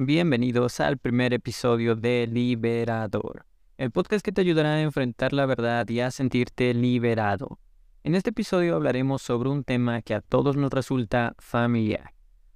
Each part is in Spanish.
bienvenidos al primer episodio de Liberador, el podcast que te ayudará a enfrentar la verdad y a sentirte liberado. En este episodio hablaremos sobre un tema que a todos nos resulta familiar,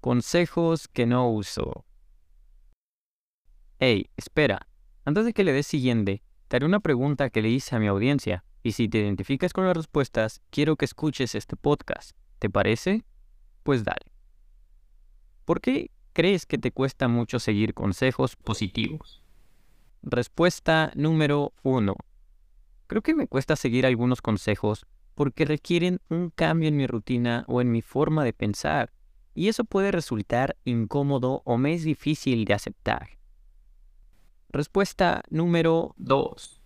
consejos que no uso. Hey, espera, antes de que le des siguiente, te haré una pregunta que le hice a mi audiencia, y si te identificas con las respuestas, quiero que escuches este podcast. ¿Te parece? Pues dale. ¿Por qué crees que te cuesta mucho seguir consejos positivos? Respuesta número uno. Creo que me cuesta seguir algunos consejos porque requieren un cambio en mi rutina o en mi forma de pensar, y eso puede resultar incómodo o me es difícil de aceptar. Respuesta número 2.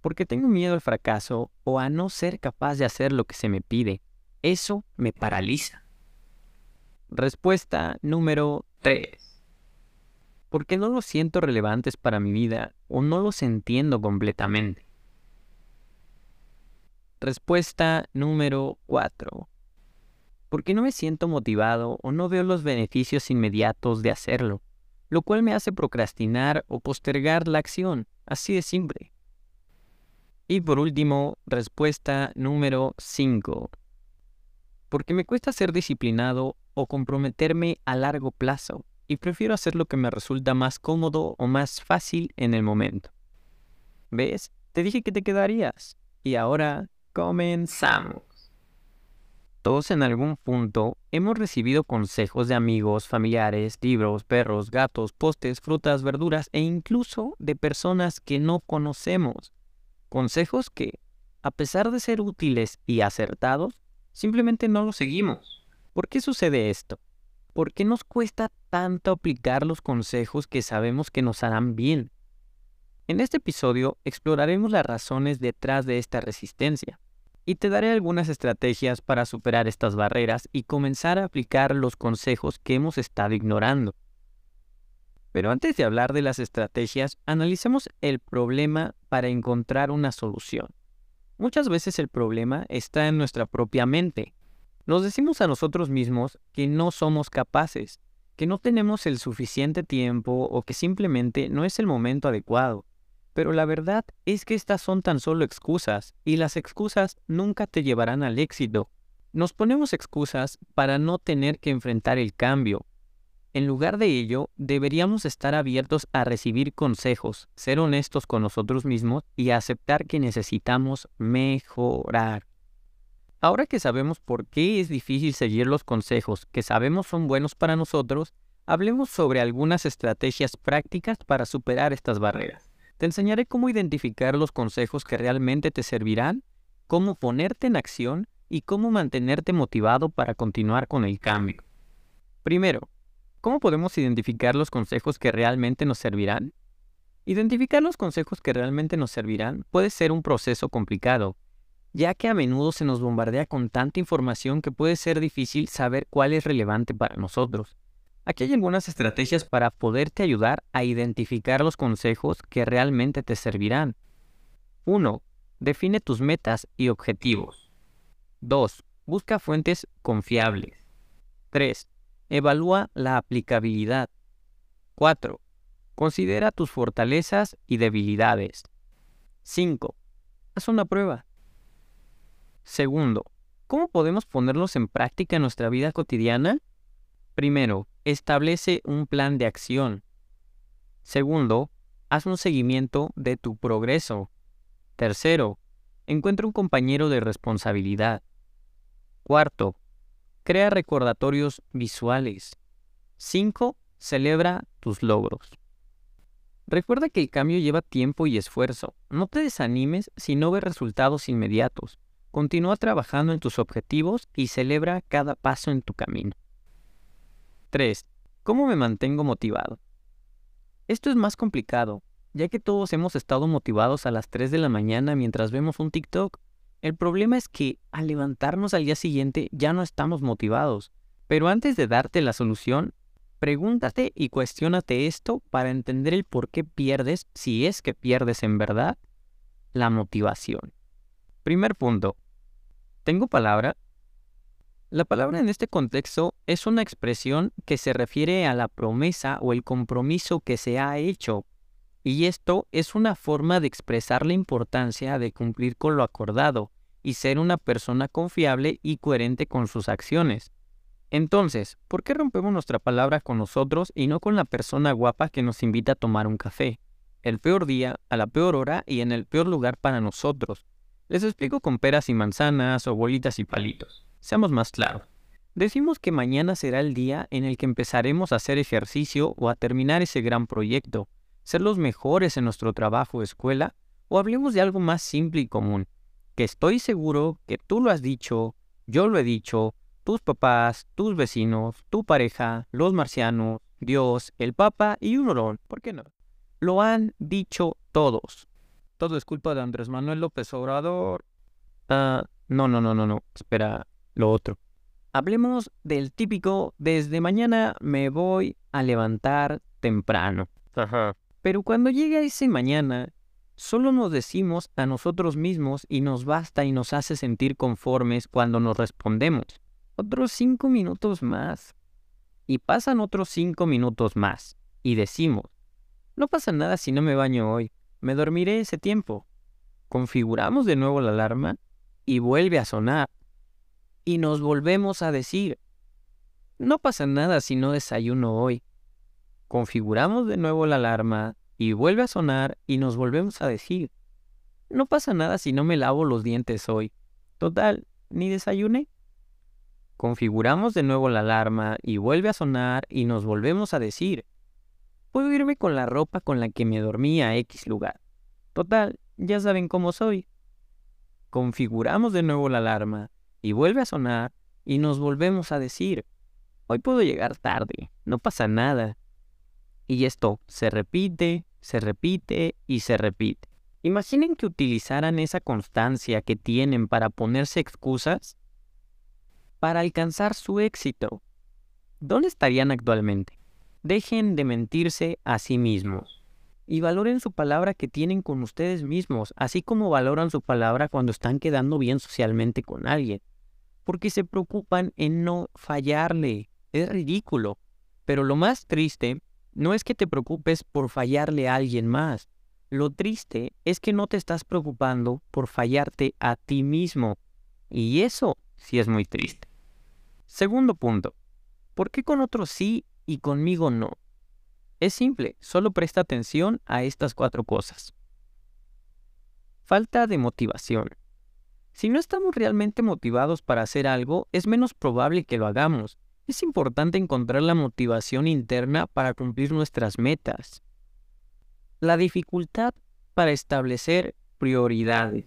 Porque tengo miedo al fracaso o a no ser capaz de hacer lo que se me pide. Eso me paraliza. Respuesta número 3. Porque no los siento relevantes para mi vida o no los entiendo completamente. Respuesta número 4. Porque no me siento motivado o no veo los beneficios inmediatos de hacerlo lo cual me hace procrastinar o postergar la acción, así de simple. Y por último, respuesta número 5. Porque me cuesta ser disciplinado o comprometerme a largo plazo y prefiero hacer lo que me resulta más cómodo o más fácil en el momento. ¿Ves? Te dije que te quedarías. Y ahora comenzamos. Todos en algún punto hemos recibido consejos de amigos, familiares, libros, perros, gatos, postes, frutas, verduras e incluso de personas que no conocemos. Consejos que, a pesar de ser útiles y acertados, simplemente no los seguimos. ¿Por qué sucede esto? ¿Por qué nos cuesta tanto aplicar los consejos que sabemos que nos harán bien? En este episodio exploraremos las razones detrás de esta resistencia y te daré algunas estrategias para superar estas barreras y comenzar a aplicar los consejos que hemos estado ignorando. Pero antes de hablar de las estrategias, analicemos el problema para encontrar una solución. Muchas veces el problema está en nuestra propia mente. Nos decimos a nosotros mismos que no somos capaces, que no tenemos el suficiente tiempo o que simplemente no es el momento adecuado. Pero la verdad es que estas son tan solo excusas, y las excusas nunca te llevarán al éxito. Nos ponemos excusas para no tener que enfrentar el cambio. En lugar de ello, deberíamos estar abiertos a recibir consejos, ser honestos con nosotros mismos y aceptar que necesitamos mejorar. Ahora que sabemos por qué es difícil seguir los consejos que sabemos son buenos para nosotros, hablemos sobre algunas estrategias prácticas para superar estas barreras. Te enseñaré cómo identificar los consejos que realmente te servirán, cómo ponerte en acción y cómo mantenerte motivado para continuar con el cambio. Primero, ¿cómo podemos identificar los consejos que realmente nos servirán? Identificar los consejos que realmente nos servirán puede ser un proceso complicado, ya que a menudo se nos bombardea con tanta información que puede ser difícil saber cuál es relevante para nosotros. Aquí hay algunas estrategias para poderte ayudar a identificar los consejos que realmente te servirán. 1. Define tus metas y objetivos. 2. Busca fuentes confiables. 3. Evalúa la aplicabilidad. 4. Considera tus fortalezas y debilidades. 5. Haz una prueba. Segundo, ¿cómo podemos ponerlos en práctica en nuestra vida cotidiana? Primero, establece un plan de acción. Segundo, haz un seguimiento de tu progreso. Tercero, encuentra un compañero de responsabilidad. Cuarto, crea recordatorios visuales. Cinco, celebra tus logros. Recuerda que el cambio lleva tiempo y esfuerzo. No te desanimes si no ves resultados inmediatos. Continúa trabajando en tus objetivos y celebra cada paso en tu camino. 3. ¿Cómo me mantengo motivado? Esto es más complicado, ya que todos hemos estado motivados a las 3 de la mañana mientras vemos un TikTok. El problema es que al levantarnos al día siguiente ya no estamos motivados. Pero antes de darte la solución, pregúntate y cuestiónate esto para entender el por qué pierdes, si es que pierdes en verdad, la motivación. Primer punto. ¿Tengo palabra? La palabra en este contexto es una expresión que se refiere a la promesa o el compromiso que se ha hecho, y esto es una forma de expresar la importancia de cumplir con lo acordado y ser una persona confiable y coherente con sus acciones. Entonces, ¿por qué rompemos nuestra palabra con nosotros y no con la persona guapa que nos invita a tomar un café? El peor día, a la peor hora y en el peor lugar para nosotros. Les explico con peras y manzanas o bolitas y palitos. Seamos más claros. Decimos que mañana será el día en el que empezaremos a hacer ejercicio o a terminar ese gran proyecto, ser los mejores en nuestro trabajo o escuela, o hablemos de algo más simple y común, que estoy seguro que tú lo has dicho, yo lo he dicho, tus papás, tus vecinos, tu pareja, los marcianos, Dios, el Papa y un olón, ¿por qué no? Lo han dicho todos. Todo es culpa de Andrés Manuel López Obrador. Ah, no, no, no, no, no, espera, lo otro. Hablemos del típico, desde mañana me voy a levantar temprano. Ajá. Pero cuando llega ese mañana, solo nos decimos a nosotros mismos y nos basta y nos hace sentir conformes cuando nos respondemos. Otros cinco minutos más. Y pasan otros cinco minutos más. Y decimos, no pasa nada si no me baño hoy. Me dormiré ese tiempo. Configuramos de nuevo la alarma y vuelve a sonar y nos volvemos a decir, no pasa nada si no desayuno hoy. Configuramos de nuevo la alarma y vuelve a sonar y nos volvemos a decir, no pasa nada si no me lavo los dientes hoy. Total, ni desayuné. Configuramos de nuevo la alarma y vuelve a sonar y nos volvemos a decir, puedo irme con la ropa con la que me dormí a X lugar. Total, ya saben cómo soy. Configuramos de nuevo la alarma y vuelve a sonar y nos volvemos a decir, hoy puedo llegar tarde, no pasa nada. Y esto se repite, se repite y se repite. Imaginen que utilizaran esa constancia que tienen para ponerse excusas para alcanzar su éxito. ¿Dónde estarían actualmente? Dejen de mentirse a sí mismos y valoren su palabra que tienen con ustedes mismos, así como valoran su palabra cuando están quedando bien socialmente con alguien, porque se preocupan en no fallarle. Es ridículo. Pero lo más triste no es que te preocupes por fallarle a alguien más. Lo triste es que no te estás preocupando por fallarte a ti mismo. Y eso sí es muy triste. Segundo punto. ¿Por qué con otros sí y conmigo no? Es simple, solo presta atención a estas cuatro cosas. Falta de motivación. Si no estamos realmente motivados para hacer algo, es menos probable que lo hagamos. Es importante encontrar la motivación interna para cumplir nuestras metas. La dificultad para establecer prioridades.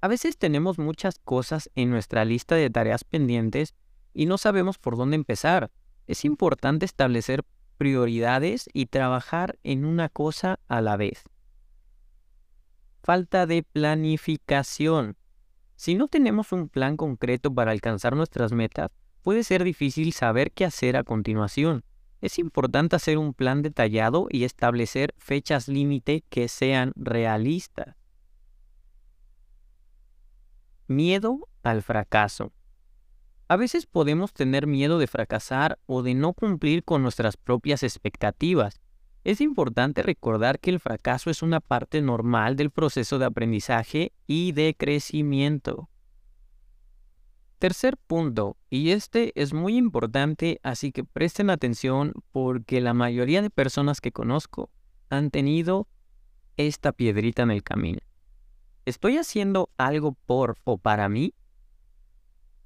A veces tenemos muchas cosas en nuestra lista de tareas pendientes y no sabemos por dónde empezar. Es importante establecer prioridades y trabajar en una cosa a la vez. Falta de planificación. Si no tenemos un plan concreto para alcanzar nuestras metas, puede ser difícil saber qué hacer a continuación. Es importante hacer un plan detallado y establecer fechas límite que sean realistas. Miedo al fracaso. A veces podemos tener miedo de fracasar o de no cumplir con nuestras propias expectativas. Es importante recordar que el fracaso es una parte normal del proceso de aprendizaje y de crecimiento. Tercer punto, y este es muy importante, así que presten atención porque la mayoría de personas que conozco han tenido esta piedrita en el camino. ¿Estoy haciendo algo por o para mí?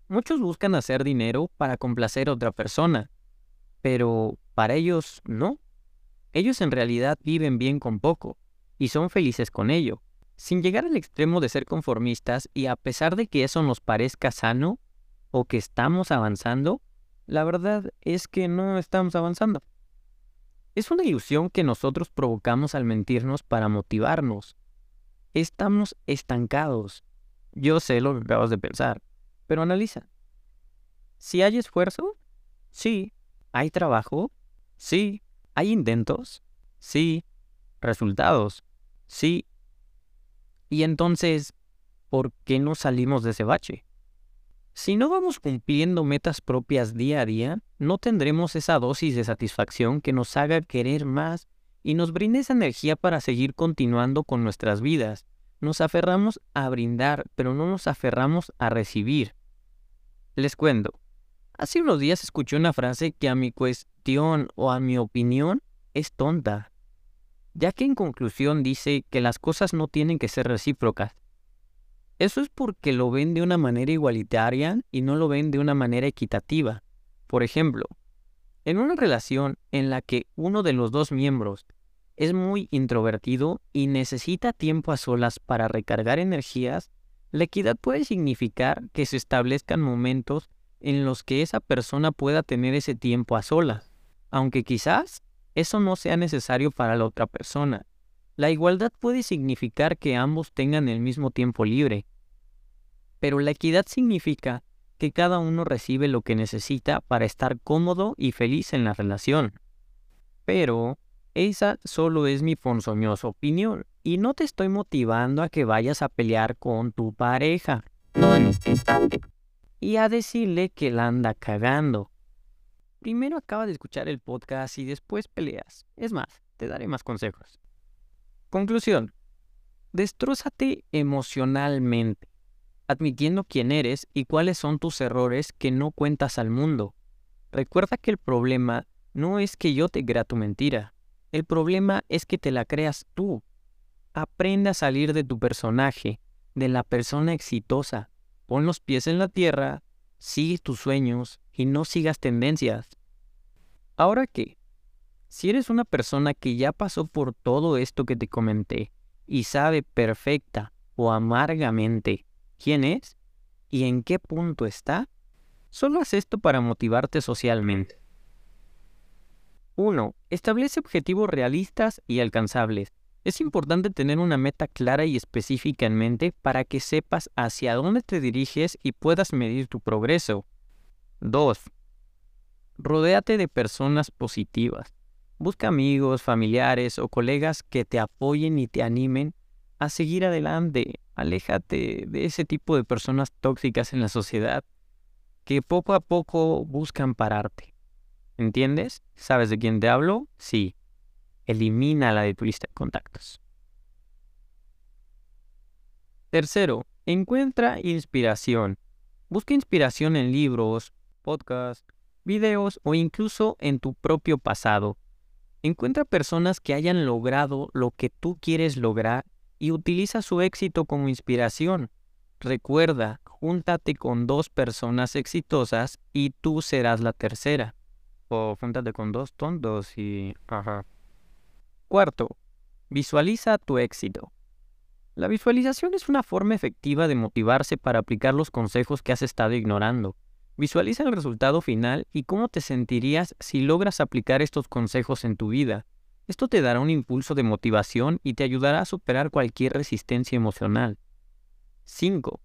Muchos buscan hacer dinero para complacer a otra persona, pero para ellos no. Ellos en realidad viven bien con poco y son felices con ello, sin llegar al extremo de ser conformistas y a pesar de que eso nos parezca sano o que estamos avanzando, la verdad es que no estamos avanzando. Es una ilusión que nosotros provocamos al mentirnos para motivarnos. Estamos estancados. Yo sé lo que acabas de pensar. Pero analiza. Si hay esfuerzo, sí. Hay trabajo, sí. Hay intentos, sí. Resultados, sí. Y entonces, ¿por qué no salimos de ese bache? Si no vamos cumpliendo metas propias día a día, no tendremos esa dosis de satisfacción que nos haga querer más y nos brinde esa energía para seguir continuando con nuestras vidas. Nos aferramos a brindar, pero no nos aferramos a recibir. Les cuento. Hace unos días escuché una frase que a mi cuestión o a mi opinión es tonta, ya que en conclusión dice que las cosas no tienen que ser recíprocas. Eso es porque lo ven de una manera igualitaria y no lo ven de una manera equitativa. Por ejemplo, en una relación en la que uno de los dos miembros es muy introvertido y necesita tiempo a solas para recargar energías, la equidad puede significar que se establezcan momentos en los que esa persona pueda tener ese tiempo a solas, aunque quizás eso no sea necesario para la otra persona. La igualdad puede significar que ambos tengan el mismo tiempo libre, pero la equidad significa que cada uno recibe lo que necesita para estar cómodo y feliz en la relación. Pero esa solo es mi ponzoñosa opinión y no te estoy motivando a que vayas a pelear con tu pareja. No en este instante. Y a decirle que la anda cagando. Primero acaba de escuchar el podcast y después peleas. Es más, te daré más consejos. Conclusión. Destrózate emocionalmente, admitiendo quién eres y cuáles son tus errores que no cuentas al mundo. Recuerda que el problema no es que yo te crea tu mentira, el problema es que te la creas tú. Aprende a salir de tu personaje, de la persona exitosa. Pon los pies en la tierra, sigue tus sueños y no sigas tendencias. Ahora qué, si eres una persona que ya pasó por todo esto que te comenté y sabe perfecta o amargamente quién es y en qué punto está, solo haz esto para motivarte socialmente. 1. Establece objetivos realistas y alcanzables. Es importante tener una meta clara y específica en mente para que sepas hacia dónde te diriges y puedas medir tu progreso. 2. Rodéate de personas positivas. Busca amigos, familiares o colegas que te apoyen y te animen a seguir adelante. Aléjate de ese tipo de personas tóxicas en la sociedad que poco a poco buscan pararte. ¿Entiendes? ¿Sabes de quién te hablo? Sí. Elimina de tu lista de contactos. Tercero, encuentra inspiración. Busca inspiración en libros, podcasts, videos o incluso en tu propio pasado. Encuentra personas que hayan logrado lo que tú quieres lograr y utiliza su éxito como inspiración. Recuerda, júntate con dos personas exitosas y tú serás la tercera o júntate con dos tontos y... Ajá. Cuarto, visualiza tu éxito. La visualización es una forma efectiva de motivarse para aplicar los consejos que has estado ignorando. Visualiza el resultado final y cómo te sentirías si logras aplicar estos consejos en tu vida. Esto te dará un impulso de motivación y te ayudará a superar cualquier resistencia emocional. 5.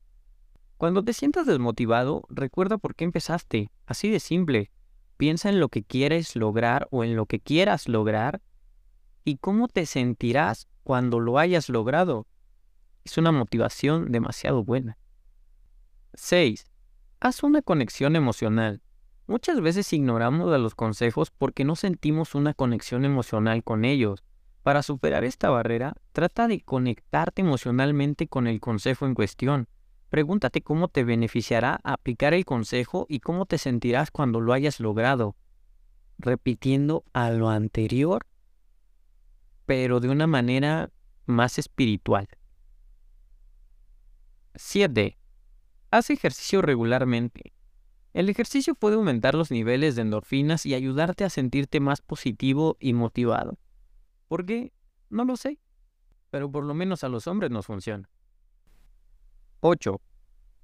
Cuando te sientas desmotivado, recuerda por qué empezaste. Así de simple. Piensa en lo que quieres lograr o en lo que quieras lograr y cómo te sentirás cuando lo hayas logrado. Es una motivación demasiado buena. 6. Haz una conexión emocional. Muchas veces ignoramos a los consejos porque no sentimos una conexión emocional con ellos. Para superar esta barrera, trata de conectarte emocionalmente con el consejo en cuestión. Pregúntate cómo te beneficiará aplicar el consejo y cómo te sentirás cuando lo hayas logrado, repitiendo a lo anterior, pero de una manera más espiritual. 7. Haz ejercicio regularmente. El ejercicio puede aumentar los niveles de endorfinas y ayudarte a sentirte más positivo y motivado. ¿Por qué? No lo sé, pero por lo menos a los hombres nos funciona. 8.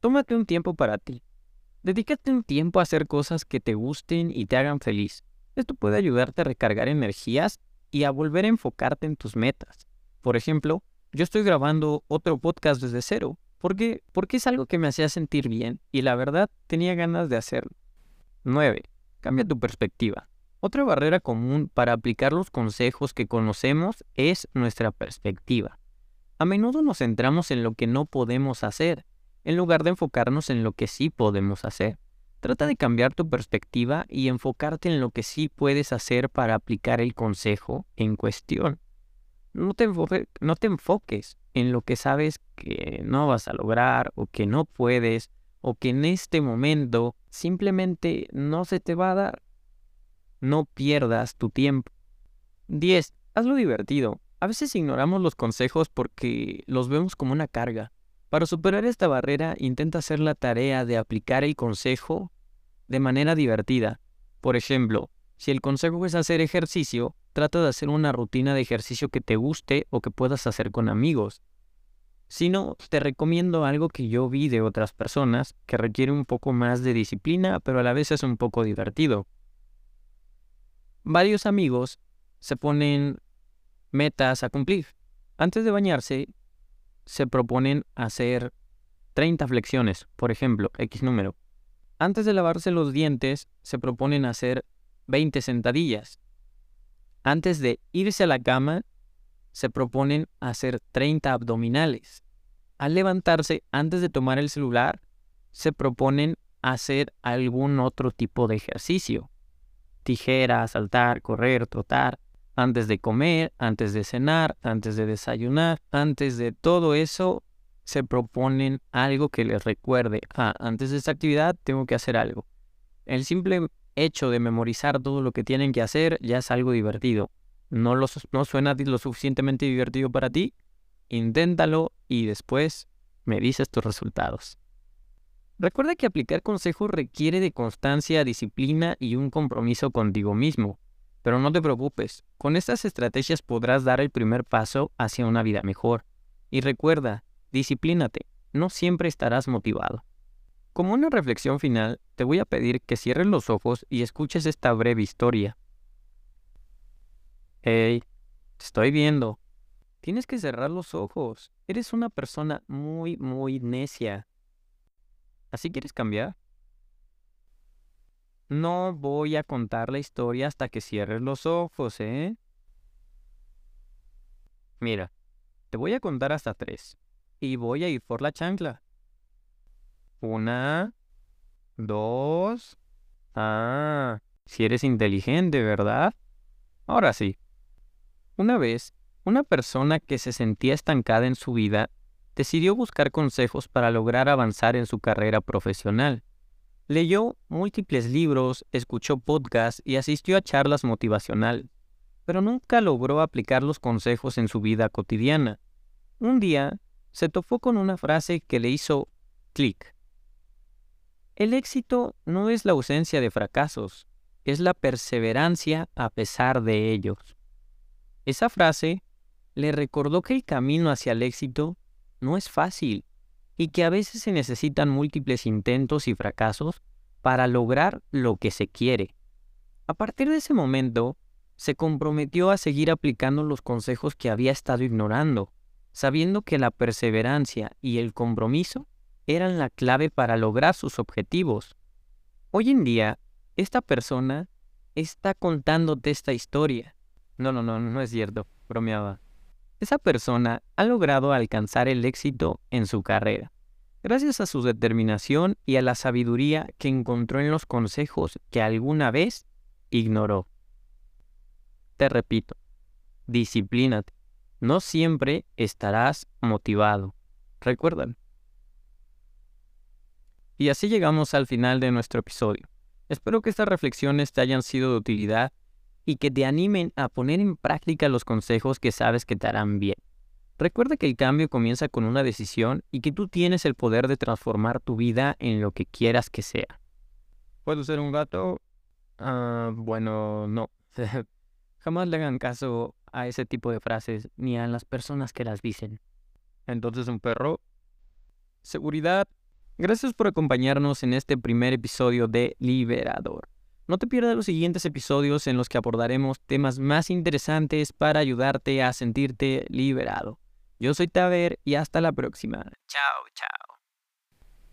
Tómate un tiempo para ti. Dedícate un tiempo a hacer cosas que te gusten y te hagan feliz. Esto puede ayudarte a recargar energías y a volver a enfocarte en tus metas. Por ejemplo, yo estoy grabando otro podcast desde cero, porque, porque es algo que me hacía sentir bien y la verdad tenía ganas de hacerlo. 9. Cambia tu perspectiva. Otra barrera común para aplicar los consejos que conocemos es nuestra perspectiva. A menudo nos centramos en lo que no podemos hacer en lugar de enfocarnos en lo que sí podemos hacer. Trata de cambiar tu perspectiva y enfocarte en lo que sí puedes hacer para aplicar el consejo en cuestión. No te, enfoques en lo que sabes que no vas a lograr o que no puedes o que en este momento simplemente no se te va a dar. No pierdas tu tiempo. 10. Hazlo divertido. A veces ignoramos los consejos porque los vemos como una carga. Para superar esta barrera, intenta hacer la tarea de aplicar el consejo de manera divertida. Por ejemplo, si el consejo es hacer ejercicio, trata de hacer una rutina de ejercicio que te guste o que puedas hacer con amigos. Si no, te recomiendo algo que yo vi de otras personas, que requiere un poco más de disciplina, pero a la vez es un poco divertido. Varios amigos se ponen metas a cumplir. Antes de bañarse, se proponen hacer 30 flexiones, por ejemplo, X número. Antes de lavarse los dientes, se proponen hacer 20 sentadillas. Antes de irse a la cama, se proponen hacer 30 abdominales. Al levantarse, antes de tomar el celular, se proponen hacer algún otro tipo de ejercicio. Tijera, saltar, correr, trotar. Antes de comer, antes de cenar, antes de desayunar, antes de todo eso, se proponen algo que les recuerde, ah, antes de esta actividad tengo que hacer algo. El simple hecho de memorizar todo lo que tienen que hacer ya es algo divertido no, no suena lo suficientemente divertido para ti, inténtalo y después me dices tus resultados. Recuerda que aplicar consejos requiere de constancia, disciplina y un compromiso contigo mismo. Pero no te preocupes, con estas estrategias podrás dar el primer paso hacia una vida mejor. Y recuerda, disciplínate, no siempre estarás motivado. Como una reflexión final, te voy a pedir que cierres los ojos y escuches esta breve historia. Hey, te estoy viendo. Tienes que cerrar los ojos. Eres una persona muy, muy necia. ¿Así quieres cambiar? No voy a contar la historia hasta que cierres los ojos, ¿eh? Mira, te voy a contar hasta tres. Y voy a ir por la chancla. Una, dos. Ah, si eres inteligente, ¿verdad? Ahora sí. Una vez, una persona que se sentía estancada en su vida decidió buscar consejos para lograr avanzar en su carrera profesional. Leyó múltiples libros, escuchó podcasts y asistió a charlas motivacionales, pero nunca logró aplicar los consejos en su vida cotidiana. Un día, se topó con una frase que le hizo clic. El éxito no es la ausencia de fracasos, es la perseverancia a pesar de ellos. Esa frase le recordó que el camino hacia el éxito no es fácil y que a veces se necesitan múltiples intentos y fracasos para lograr lo que se quiere. A partir de ese momento, se comprometió a seguir aplicando los consejos que había estado ignorando, sabiendo que la perseverancia y el compromiso eran la clave para lograr sus objetivos. Hoy en día, esta persona está contándote esta historia no, no, no, no es cierto, bromeaba. Esa persona ha logrado alcanzar el éxito en su carrera, gracias a su determinación y a la sabiduría que encontró en los consejos que alguna vez ignoró. Te repito, disciplínate. No siempre estarás motivado. Recuerdan. Y así llegamos al final de nuestro episodio. Espero que estas reflexiones te hayan sido de utilidad y que te animen a poner en práctica los consejos que sabes que te harán bien. Recuerda que el cambio comienza con una decisión y que tú tienes el poder de transformar tu vida en lo que quieras que sea. ¿Puedo ser un gato? Ah, bueno, no. Jamás le hagan caso a ese tipo de frases ni a las personas que las dicen. Entonces, un perro. Seguridad. Gracias por acompañarnos en este primer episodio de Liberador. No te pierdas los siguientes episodios en los que abordaremos temas más interesantes para ayudarte a sentirte liberado. Yo soy Taver y hasta la próxima. Chao, chao.